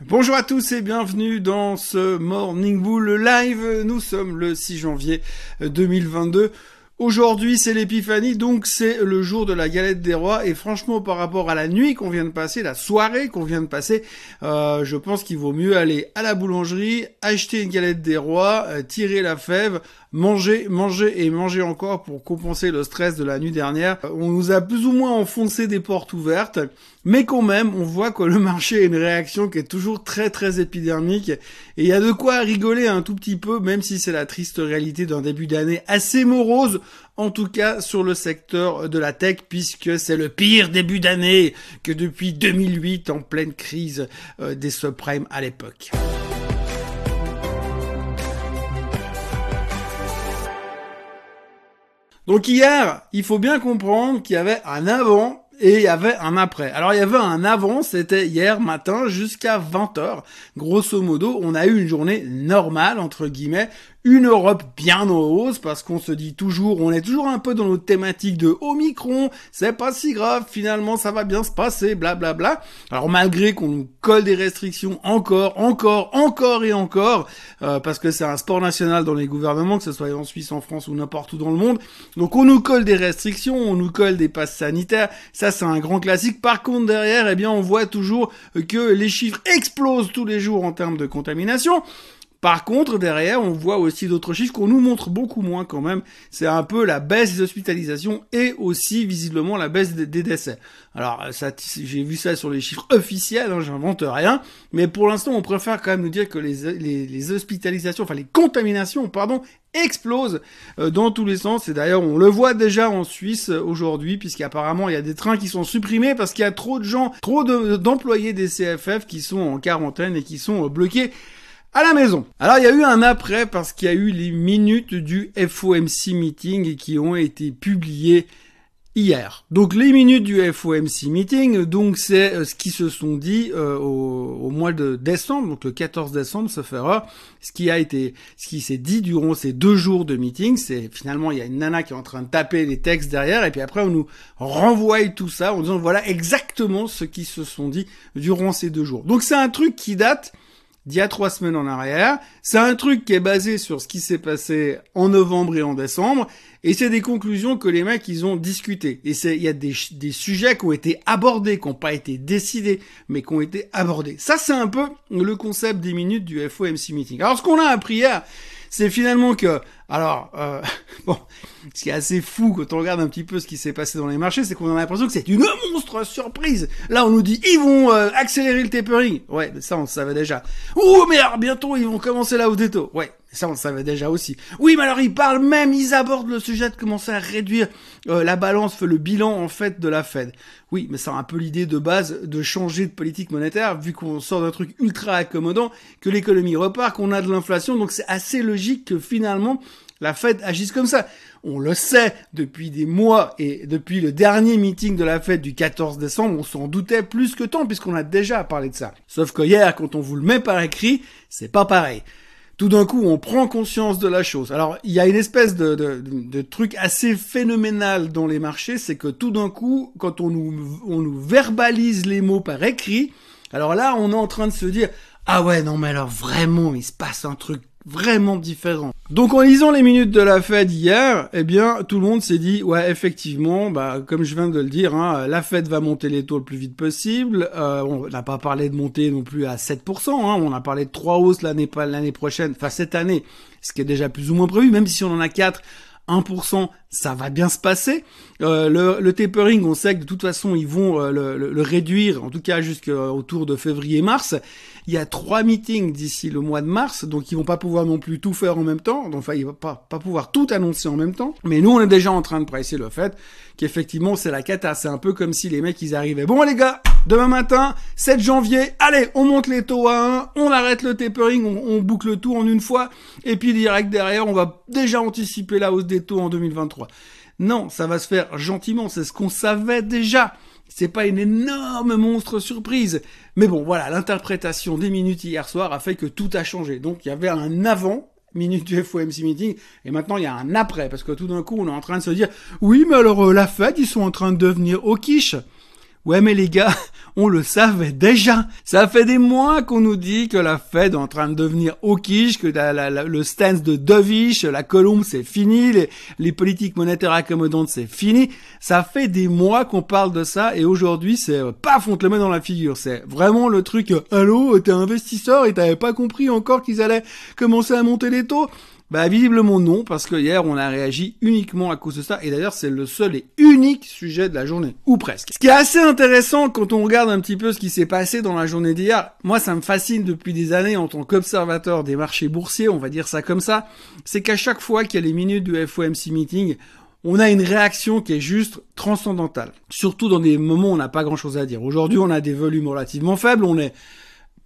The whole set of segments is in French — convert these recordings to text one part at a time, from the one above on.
Bonjour à tous et bienvenue dans ce Morning Bull Live. Nous sommes le 6 janvier 2022. Aujourd'hui, c'est l'épiphanie, donc c'est le jour de la galette des rois. Et franchement, par rapport à la nuit qu'on vient de passer, la soirée qu'on vient de passer, euh, je pense qu'il vaut mieux aller à la boulangerie, acheter une galette des rois, euh, tirer la fève, manger, manger et manger encore pour compenser le stress de la nuit dernière. On nous a plus ou moins enfoncé des portes ouvertes, mais quand même, on voit que le marché a une réaction qui est toujours très très épidermique. Et il y a de quoi rigoler un tout petit peu, même si c'est la triste réalité d'un début d'année assez morose en tout cas sur le secteur de la tech, puisque c'est le pire début d'année que depuis 2008 en pleine crise euh, des subprimes à l'époque. Donc hier, il faut bien comprendre qu'il y avait un avant et il y avait un après. Alors il y avait un avant, c'était hier matin jusqu'à 20h. Grosso modo, on a eu une journée normale, entre guillemets, une Europe bien en hausse parce qu'on se dit toujours, on est toujours un peu dans notre thématique de Omicron, c'est pas si grave, finalement ça va bien se passer, blablabla. Bla bla. Alors malgré qu'on nous colle des restrictions encore, encore, encore et encore, euh, parce que c'est un sport national dans les gouvernements, que ce soit en Suisse, en France ou n'importe où dans le monde, donc on nous colle des restrictions, on nous colle des passes sanitaires, ça c'est un grand classique. Par contre derrière, eh bien on voit toujours que les chiffres explosent tous les jours en termes de contamination. Par contre, derrière, on voit aussi d'autres chiffres qu'on nous montre beaucoup moins quand même. C'est un peu la baisse des hospitalisations et aussi visiblement la baisse des, décès. Alors, ça, j'ai vu ça sur les chiffres officiels, hein, j'invente rien. Mais pour l'instant, on préfère quand même nous dire que les, les, hospitalisations, enfin les contaminations, pardon, explosent euh, dans tous les sens. Et d'ailleurs, on le voit déjà en Suisse aujourd'hui, puisqu'apparemment, il y a des trains qui sont supprimés parce qu'il y a trop de gens, trop d'employés des CFF qui sont en quarantaine et qui sont bloqués à la maison. Alors il y a eu un après parce qu'il y a eu les minutes du FOMC meeting qui ont été publiées hier. Donc les minutes du FOMC meeting, donc c'est euh, ce qui se sont dit euh, au, mois de décembre, donc le 14 décembre, ça fera ce qui a été, ce qui s'est dit durant ces deux jours de meeting, c'est finalement il y a une nana qui est en train de taper les textes derrière et puis après on nous renvoie tout ça en disant voilà exactement ce qui se sont dit durant ces deux jours. Donc c'est un truc qui date d'il y a trois semaines en arrière. C'est un truc qui est basé sur ce qui s'est passé en novembre et en décembre. Et c'est des conclusions que les mecs, ils ont discutées. Et il y a des, des sujets qui ont été abordés, qui n'ont pas été décidés, mais qui ont été abordés. Ça, c'est un peu le concept des minutes du FOMC meeting. Alors, ce qu'on a appris hier, c'est finalement que, alors, euh, bon, ce qui est assez fou quand on regarde un petit peu ce qui s'est passé dans les marchés, c'est qu'on a l'impression que c'est une monstre surprise. Là, on nous dit, ils vont euh, accélérer le tapering. Ouais, ça, on le savait déjà. Ouh, mais alors, bientôt, ils vont commencer la hausse des taux. Ouais, ça, on le savait déjà aussi. Oui, mais alors, ils parlent même, ils abordent le sujet de commencer à réduire euh, la balance, le bilan, en fait, de la Fed. Oui, mais a un peu l'idée de base de changer de politique monétaire, vu qu'on sort d'un truc ultra accommodant, que l'économie repart, qu'on a de l'inflation, donc c'est assez logique que finalement, la Fed agisse comme ça. On le sait depuis des mois et depuis le dernier meeting de la Fed du 14 décembre, on s'en doutait plus que tant puisqu'on a déjà parlé de ça. Sauf que hier, quand on vous le met par écrit, c'est pas pareil tout d'un coup, on prend conscience de la chose. Alors, il y a une espèce de, truc assez phénoménal dans les marchés, c'est que tout d'un coup, quand on nous, on nous verbalise les mots par écrit, alors là, on est en train de se dire, ah ouais, non mais alors vraiment, il se passe un truc vraiment différent. Donc en lisant les minutes de la Fed hier, eh bien tout le monde s'est dit ouais effectivement, bah comme je viens de le dire, hein, la Fed va monter les taux le plus vite possible. Euh, on n'a pas parlé de monter non plus à 7%, hein, on a parlé de trois hausses l'année l'année prochaine, enfin cette année, ce qui est déjà plus ou moins prévu, même si on en a quatre. 1%, ça va bien se passer. Euh, le, le, tapering, on sait que de toute façon, ils vont euh, le, le, réduire, en tout cas jusqu'autour de février-mars. Il y a trois meetings d'ici le mois de mars, donc ils vont pas pouvoir non plus tout faire en même temps. Donc, enfin, ils vont pas, pas pouvoir tout annoncer en même temps. Mais nous, on est déjà en train de presser le fait qu'effectivement, c'est la cata. C'est un peu comme si les mecs, ils arrivaient. Bon, les gars, demain matin, 7 janvier, allez, on monte les taux à 1, on arrête le tapering, on, on boucle tout en une fois, et puis direct derrière, on va déjà anticiper la hausse des taux en 2023. Non, ça va se faire gentiment, c'est ce qu'on savait déjà. C'est pas une énorme monstre surprise. Mais bon, voilà, l'interprétation des minutes hier soir a fait que tout a changé. Donc il y avait un avant minute du FOMC meeting et maintenant il y a un après parce que tout d'un coup on est en train de se dire oui mais alors euh, la Fed ils sont en train de devenir au quiche Ouais, mais les gars, on le savait déjà. Ça fait des mois qu'on nous dit que la Fed est en train de devenir hawkish, que le stance de dovish, la colombe, c'est fini, les, politiques monétaires accommodantes, c'est fini. Ça fait des mois qu'on parle de ça et aujourd'hui, c'est euh, pas on te le met dans la figure. C'est vraiment le truc, euh, allô, t'es investisseur et t'avais pas compris encore qu'ils allaient commencer à monter les taux? Bah visiblement non, parce que hier on a réagi uniquement à cause de ça, et d'ailleurs c'est le seul et unique sujet de la journée, ou presque. Ce qui est assez intéressant quand on regarde un petit peu ce qui s'est passé dans la journée d'hier, moi ça me fascine depuis des années en tant qu'observateur des marchés boursiers, on va dire ça comme ça, c'est qu'à chaque fois qu'il y a les minutes du FOMC meeting, on a une réaction qui est juste transcendantale. Surtout dans des moments où on n'a pas grand chose à dire. Aujourd'hui, on a des volumes relativement faibles, on est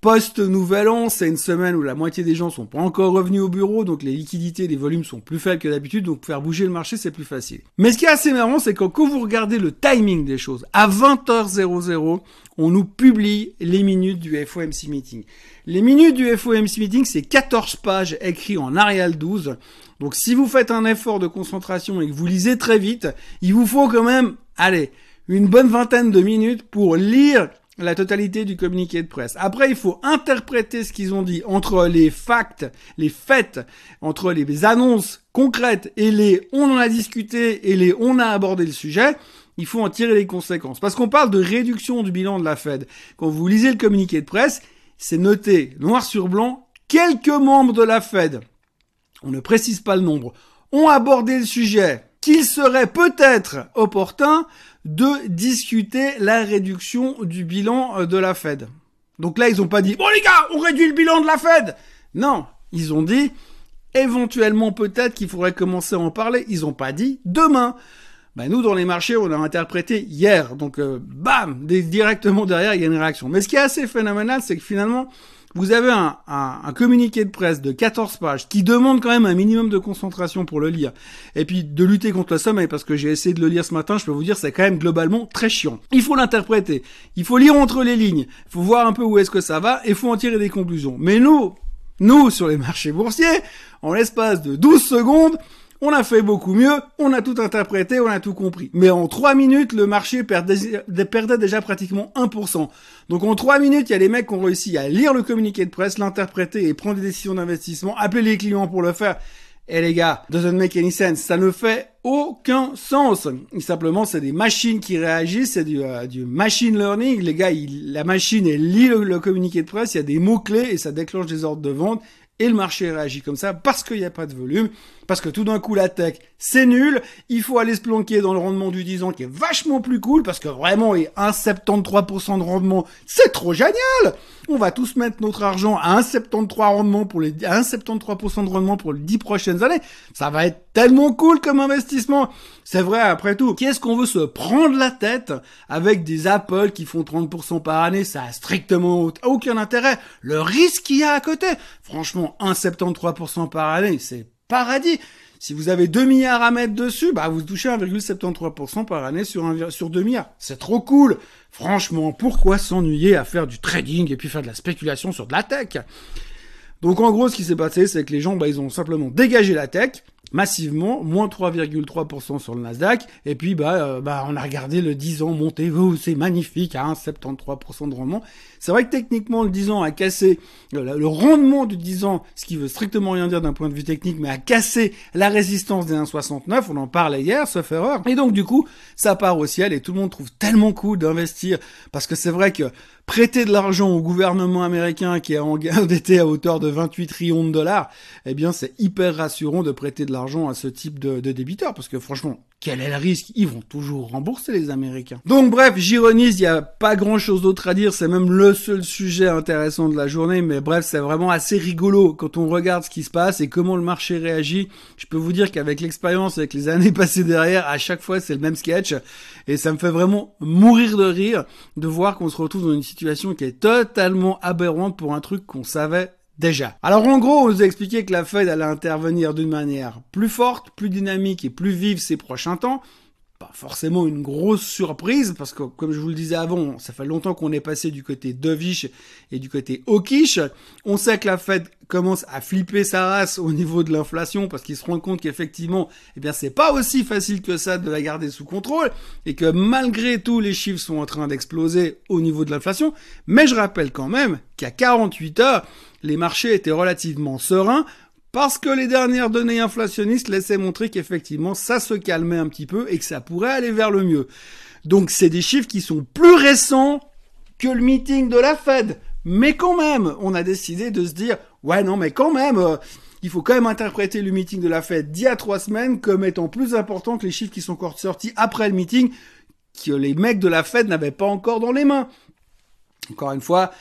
Post-Nouvel An, c'est une semaine où la moitié des gens sont pas encore revenus au bureau, donc les liquidités, les volumes sont plus faibles que d'habitude, donc faire bouger le marché, c'est plus facile. Mais ce qui est assez marrant, c'est que quand vous regardez le timing des choses, à 20h00, on nous publie les minutes du FOMC meeting. Les minutes du FOMC meeting, c'est 14 pages écrites en Arial 12. Donc si vous faites un effort de concentration et que vous lisez très vite, il vous faut quand même, allez, une bonne vingtaine de minutes pour lire la totalité du communiqué de presse. Après, il faut interpréter ce qu'ils ont dit entre les facts, les faits, entre les annonces concrètes et les on en a discuté et les on a abordé le sujet. Il faut en tirer les conséquences. Parce qu'on parle de réduction du bilan de la Fed. Quand vous lisez le communiqué de presse, c'est noté noir sur blanc, quelques membres de la Fed, on ne précise pas le nombre, ont abordé le sujet qu'il serait peut-être opportun de discuter la réduction du bilan euh, de la Fed. Donc là, ils ont pas dit, bon les gars, on réduit le bilan de la Fed. Non, ils ont dit, éventuellement peut-être qu'il faudrait commencer à en parler. Ils ont pas dit demain. Ben, nous, dans les marchés, on a interprété hier. Donc, euh, bam, directement derrière, il y a une réaction. Mais ce qui est assez phénoménal, c'est que finalement, vous avez un, un, communiqué de presse de 14 pages qui demande quand même un minimum de concentration pour le lire. Et puis de lutter contre le sommeil, parce que j'ai essayé de le lire ce matin, je peux vous dire, c'est quand même globalement très chiant. Il faut l'interpréter. Il faut lire entre les lignes. Il faut voir un peu où est-ce que ça va et il faut en tirer des conclusions. Mais nous, nous, sur les marchés boursiers, en l'espace de 12 secondes, on a fait beaucoup mieux, on a tout interprété, on a tout compris. Mais en 3 minutes, le marché perdait, déjà pratiquement 1%. Donc en 3 minutes, il y a les mecs qui ont réussi à lire le communiqué de presse, l'interpréter et prendre des décisions d'investissement, appeler les clients pour le faire. Et les gars, doesn't make any sense. Ça ne fait aucun sens. Simplement, c'est des machines qui réagissent, c'est du, euh, machine learning. Les gars, la machine, elle lit le communiqué de presse, il y a des mots-clés et ça déclenche des ordres de vente et le marché réagit comme ça parce qu'il n'y a pas de volume, parce que tout d'un coup la tech c'est nul, il faut aller se planquer dans le rendement du 10 ans qui est vachement plus cool parce que vraiment et 1,73% de rendement c'est trop génial. On va tous mettre notre argent à 1,73 rendement pour les 1,73% de rendement pour les 10 prochaines années, ça va être tellement cool comme investissement. C'est vrai après tout, qu'est-ce qu'on veut se prendre la tête avec des Apple qui font 30% par année, ça a strictement aucun intérêt. Le risque qu'il y a à côté, franchement 1,73% par année, c'est paradis. Si vous avez 2 milliards à mettre dessus, bah vous touchez 1,73% par année sur, sur 2 milliards. C'est trop cool. Franchement, pourquoi s'ennuyer à faire du trading et puis faire de la spéculation sur de la tech? Donc en gros, ce qui s'est passé, c'est que les gens, bah, ils ont simplement dégagé la tech massivement, moins 3,3% sur le Nasdaq, et puis bah, euh, bah on a regardé le 10 ans monter, oh, c'est magnifique, à 1,73% de rendement. C'est vrai que techniquement le 10 ans a cassé le, rendement du 10 ans, ce qui veut strictement rien dire d'un point de vue technique, mais a cassé la résistance des 1,69, on en parlait hier, sauf erreur, et donc du coup ça part au ciel et tout le monde trouve tellement cool d'investir, parce que c'est vrai que prêter de l'argent au gouvernement américain qui est endetté à hauteur de 28 trillions de dollars, eh bien c'est hyper rassurant de prêter de l'argent à ce type de, de débiteur parce que franchement, quel est le risque? Ils vont toujours rembourser les Américains. Donc bref, j'ironise, il n'y a pas grand-chose d'autre à dire, c'est même le seul sujet intéressant de la journée, mais bref, c'est vraiment assez rigolo quand on regarde ce qui se passe et comment le marché réagit. Je peux vous dire qu'avec l'expérience, avec les années passées derrière, à chaque fois c'est le même sketch, et ça me fait vraiment mourir de rire de voir qu'on se retrouve dans une situation qui est totalement aberrante pour un truc qu'on savait déjà. Alors en gros, on nous a expliqué que la Fed allait intervenir d'une manière plus forte, plus dynamique et plus vive ces prochains temps. Pas forcément une grosse surprise parce que comme je vous le disais avant, ça fait longtemps qu'on est passé du côté dovish et du côté hawkish. On sait que la Fed commence à flipper sa race au niveau de l'inflation parce qu'ils se rendent compte qu'effectivement, eh bien c'est pas aussi facile que ça de la garder sous contrôle et que malgré tout les chiffres sont en train d'exploser au niveau de l'inflation. Mais je rappelle quand même qu'à 48 heures, les marchés étaient relativement sereins parce que les dernières données inflationnistes laissaient montrer qu'effectivement ça se calmait un petit peu et que ça pourrait aller vers le mieux. Donc c'est des chiffres qui sont plus récents que le meeting de la Fed. Mais quand même, on a décidé de se dire, ouais non mais quand même, euh, il faut quand même interpréter le meeting de la Fed d'il y a trois semaines comme étant plus important que les chiffres qui sont encore sortis après le meeting que les mecs de la Fed n'avaient pas encore dans les mains. Encore une fois,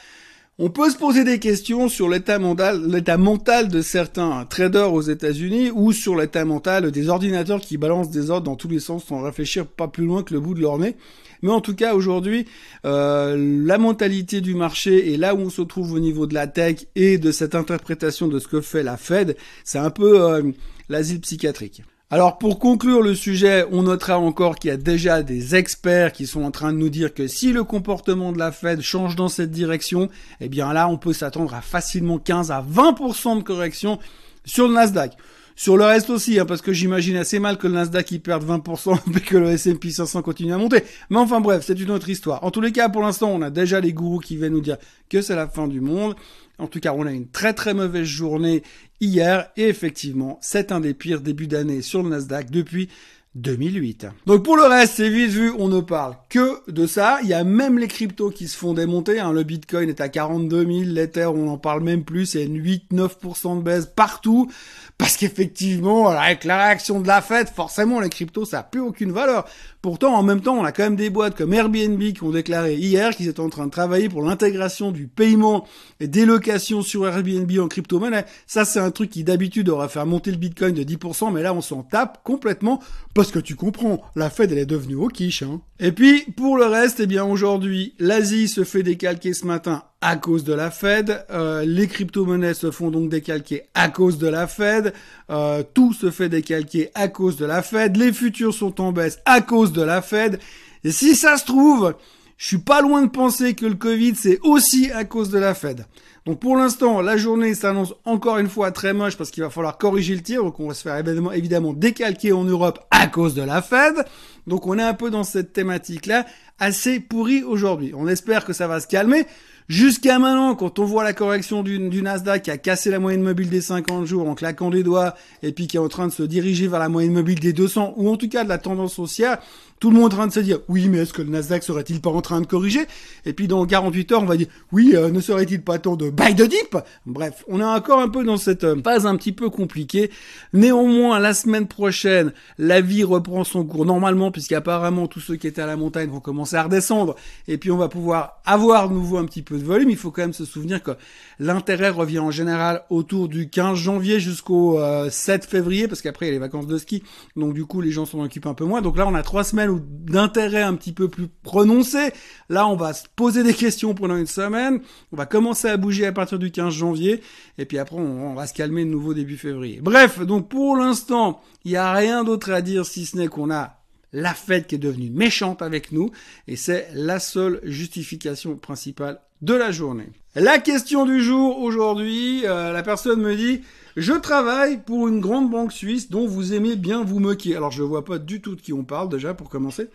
on peut se poser des questions sur l'état mental, de certains traders aux États-Unis ou sur l'état mental des ordinateurs qui balancent des ordres dans tous les sens sans réfléchir pas plus loin que le bout de leur nez. Mais en tout cas, aujourd'hui, euh, la mentalité du marché et là où on se trouve au niveau de la tech et de cette interprétation de ce que fait la Fed, c'est un peu euh, l'asile psychiatrique. Alors pour conclure le sujet, on notera encore qu'il y a déjà des experts qui sont en train de nous dire que si le comportement de la Fed change dans cette direction, eh bien là on peut s'attendre à facilement 15 à 20% de correction sur le Nasdaq. Sur le reste aussi, hein, parce que j'imagine assez mal que le Nasdaq y perde 20% et que le S&P 500 continue à monter. Mais enfin bref, c'est une autre histoire. En tous les cas, pour l'instant, on a déjà les gourous qui viennent nous dire que c'est la fin du monde. En tout cas, on a une très très mauvaise journée hier. Et effectivement, c'est un des pires débuts d'année sur le Nasdaq depuis 2008. Donc pour le reste, c'est vite vu, on ne parle que de ça. Il y a même les cryptos qui se font démonter. Hein. Le Bitcoin est à 42 000, l'Ether, on n'en parle même plus, c'est 8-9% de baisse partout. Parce qu'effectivement, avec la réaction de la fête, forcément, les cryptos, ça n'a plus aucune valeur. Pourtant, en même temps, on a quand même des boîtes comme Airbnb qui ont déclaré hier qu'ils étaient en train de travailler pour l'intégration du paiement et des locations sur Airbnb en crypto-monnaie. Ça, c'est un truc qui d'habitude aurait fait monter le Bitcoin de 10%, mais là, on s'en tape complètement que tu comprends, la Fed, elle est devenue au quiche. Hein. Et puis, pour le reste, eh bien, aujourd'hui, l'Asie se fait décalquer ce matin à cause de la Fed. Euh, les crypto-monnaies se font donc décalquer à cause de la Fed. Euh, tout se fait décalquer à cause de la Fed. Les futurs sont en baisse à cause de la Fed. Et si ça se trouve, je suis pas loin de penser que le Covid, c'est aussi à cause de la Fed. Donc pour l'instant, la journée s'annonce encore une fois très moche parce qu'il va falloir corriger le tir. Donc on va se faire évidemment, décalquer en Europe à cause de la Fed. Donc on est un peu dans cette thématique-là assez pourrie aujourd'hui. On espère que ça va se calmer. Jusqu'à maintenant, quand on voit la correction du, du, Nasdaq qui a cassé la moyenne mobile des 50 jours en claquant des doigts et puis qui est en train de se diriger vers la moyenne mobile des 200 ou en tout cas de la tendance haussière, tout le monde est en train de se dire oui mais est-ce que le Nasdaq serait-il pas en train de corriger? Et puis dans 48 heures on va dire oui euh, ne serait-il pas temps de buy the dip? Bref, on est encore un peu dans cette euh, phase un petit peu compliquée. Néanmoins la semaine prochaine la vie reprend son cours normalement puisqu'apparemment tous ceux qui étaient à la montagne vont commencer à redescendre et puis on va pouvoir avoir de nouveau un petit peu de volume. Il faut quand même se souvenir que l'intérêt revient en général autour du 15 janvier jusqu'au 7 euh, février parce qu'après il y a les vacances de ski donc du coup les gens s'en occupent un peu moins. Donc là on a trois semaines d'intérêt un petit peu plus prononcé. Là, on va se poser des questions pendant une semaine. On va commencer à bouger à partir du 15 janvier. Et puis après, on, va se calmer de nouveau début février. Bref, donc pour l'instant, il n'y a rien d'autre à dire si ce n'est qu'on a la fête qui est devenue méchante avec nous. Et c'est la seule justification principale de la journée. La question du jour aujourd'hui, euh, la personne me dit je travaille pour une grande banque suisse dont vous aimez bien vous moquer. Alors je vois pas du tout de qui on parle déjà pour commencer.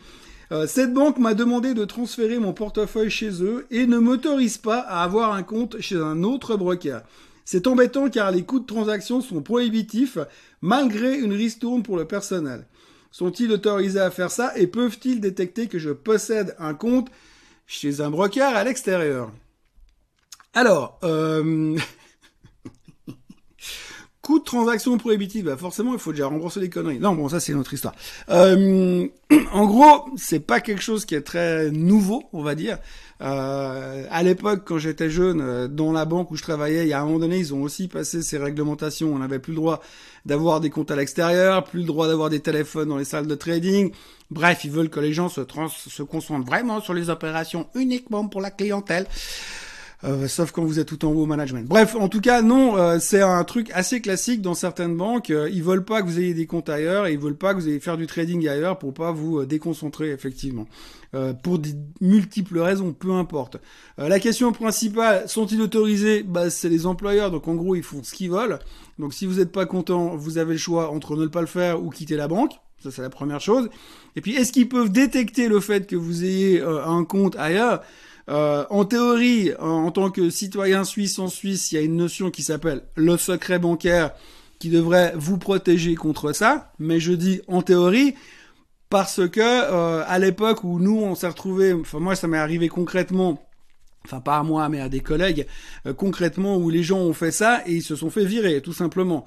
Euh, cette banque m'a demandé de transférer mon portefeuille chez eux et ne m'autorise pas à avoir un compte chez un autre broker. C'est embêtant car les coûts de transaction sont prohibitifs malgré une ristourne pour le personnel. Sont-ils autorisés à faire ça et peuvent-ils détecter que je possède un compte chez un broker à l'extérieur? Alors, euh... transaction prohibitif, bah forcément il faut déjà rembourser les conneries. Non, bon ça c'est une autre histoire. Euh, en gros, c'est pas quelque chose qui est très nouveau, on va dire. Euh, à l'époque, quand j'étais jeune, euh, dans la banque où je travaillais, il y a un moment donné, ils ont aussi passé ces réglementations. On n'avait plus le droit d'avoir des comptes à l'extérieur, plus le droit d'avoir des téléphones dans les salles de trading. Bref, ils veulent que les gens se, trans se concentrent vraiment sur les opérations uniquement pour la clientèle. Euh, sauf quand vous êtes tout en haut au management. Bref, en tout cas, non, euh, c'est un truc assez classique dans certaines banques. Euh, ils veulent pas que vous ayez des comptes ailleurs, et ils veulent pas que vous ayez faire du trading ailleurs pour pas vous déconcentrer effectivement. pour des multiples raisons, peu importe. la question principale, sont-ils autorisés? Bah, C'est les employeurs, donc en gros, ils font ce qu'ils veulent. Donc si vous n'êtes pas content, vous avez le choix entre ne pas le faire ou quitter la banque. Ça, c'est la première chose. Et puis, est-ce qu'ils peuvent détecter le fait que vous ayez un compte ailleurs? Euh, en théorie, en, tant que citoyen suisse en Suisse, il y a une notion qui s'appelle le secret bancaire qui devrait vous protéger contre ça. Mais je dis en théorie parce que euh, à l'époque où nous on s'est retrouvés, enfin moi ça m'est arrivé concrètement enfin pas à moi mais à des collègues euh, concrètement où les gens ont fait ça et ils se sont fait virer tout simplement.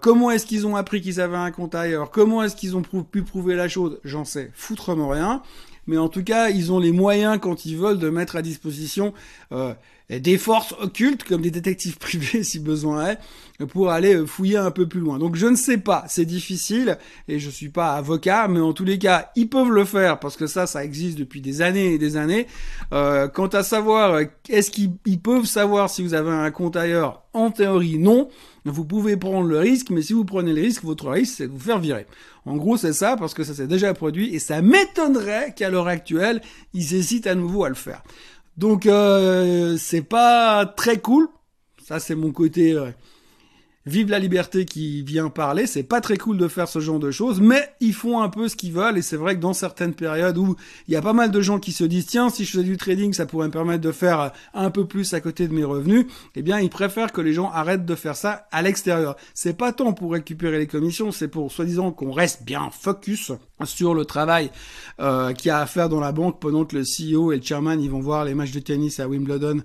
comment est-ce qu'ils ont appris qu'ils avaient un compte ailleurs? Comment est-ce qu'ils ont pu prouver la chose? J'en sais foutrement rien mais en tout cas, ils ont les moyens quand ils veulent de mettre à disposition euh, des forces occultes, comme des détectives privés si besoin est, pour aller euh, fouiller un peu plus loin. Donc je ne sais pas, c'est difficile, et je suis pas avocat, mais en tous les cas, ils peuvent le faire, parce que ça, ça existe depuis des années et des années. Euh, quant à savoir, est-ce qu'ils peuvent savoir si vous avez un compte ailleurs? En théorie, non. Vous pouvez prendre le risque, mais si vous prenez le risque, votre risque, c'est de vous faire virer. En gros, c'est ça, parce que ça s'est déjà produit, et ça m'étonnerait qu'à l'heure actuelle, ils hésitent à nouveau à le faire. Donc, euh, c'est pas très cool. Ça, c'est mon côté... Vive la liberté qui vient parler, c'est pas très cool de faire ce genre de choses, mais ils font un peu ce qu'ils veulent. Et c'est vrai que dans certaines périodes où il y a pas mal de gens qui se disent tiens si je faisais du trading ça pourrait me permettre de faire un peu plus à côté de mes revenus, eh bien ils préfèrent que les gens arrêtent de faire ça à l'extérieur. C'est pas tant pour récupérer les commissions, c'est pour soi-disant qu'on reste bien focus sur le travail euh, qu'il y a à faire dans la banque pendant que le CEO et le chairman ils vont voir les matchs de tennis à Wimbledon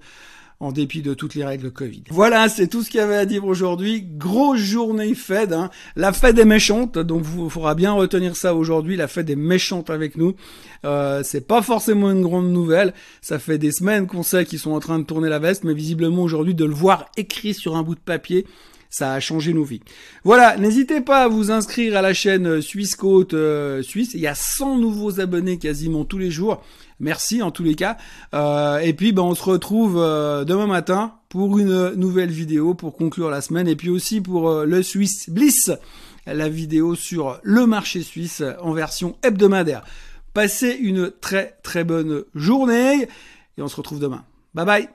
en dépit de toutes les règles Covid. Voilà, c'est tout ce qu'il y avait à dire aujourd'hui. Grosse journée Fed. Hein. La Fed est méchante, donc vous faudra bien retenir ça aujourd'hui. La Fed est méchante avec nous. Euh, c'est pas forcément une grande nouvelle. Ça fait des semaines qu'on sait qu'ils sont en train de tourner la veste, mais visiblement aujourd'hui de le voir écrit sur un bout de papier, ça a changé nos vies. Voilà, n'hésitez pas à vous inscrire à la chaîne Suisse Côte euh, Suisse. Il y a 100 nouveaux abonnés quasiment tous les jours. Merci en tous les cas. Euh, et puis ben, on se retrouve euh, demain matin pour une nouvelle vidéo pour conclure la semaine. Et puis aussi pour euh, le Swiss Bliss, la vidéo sur le marché suisse en version hebdomadaire. Passez une très très bonne journée et on se retrouve demain. Bye bye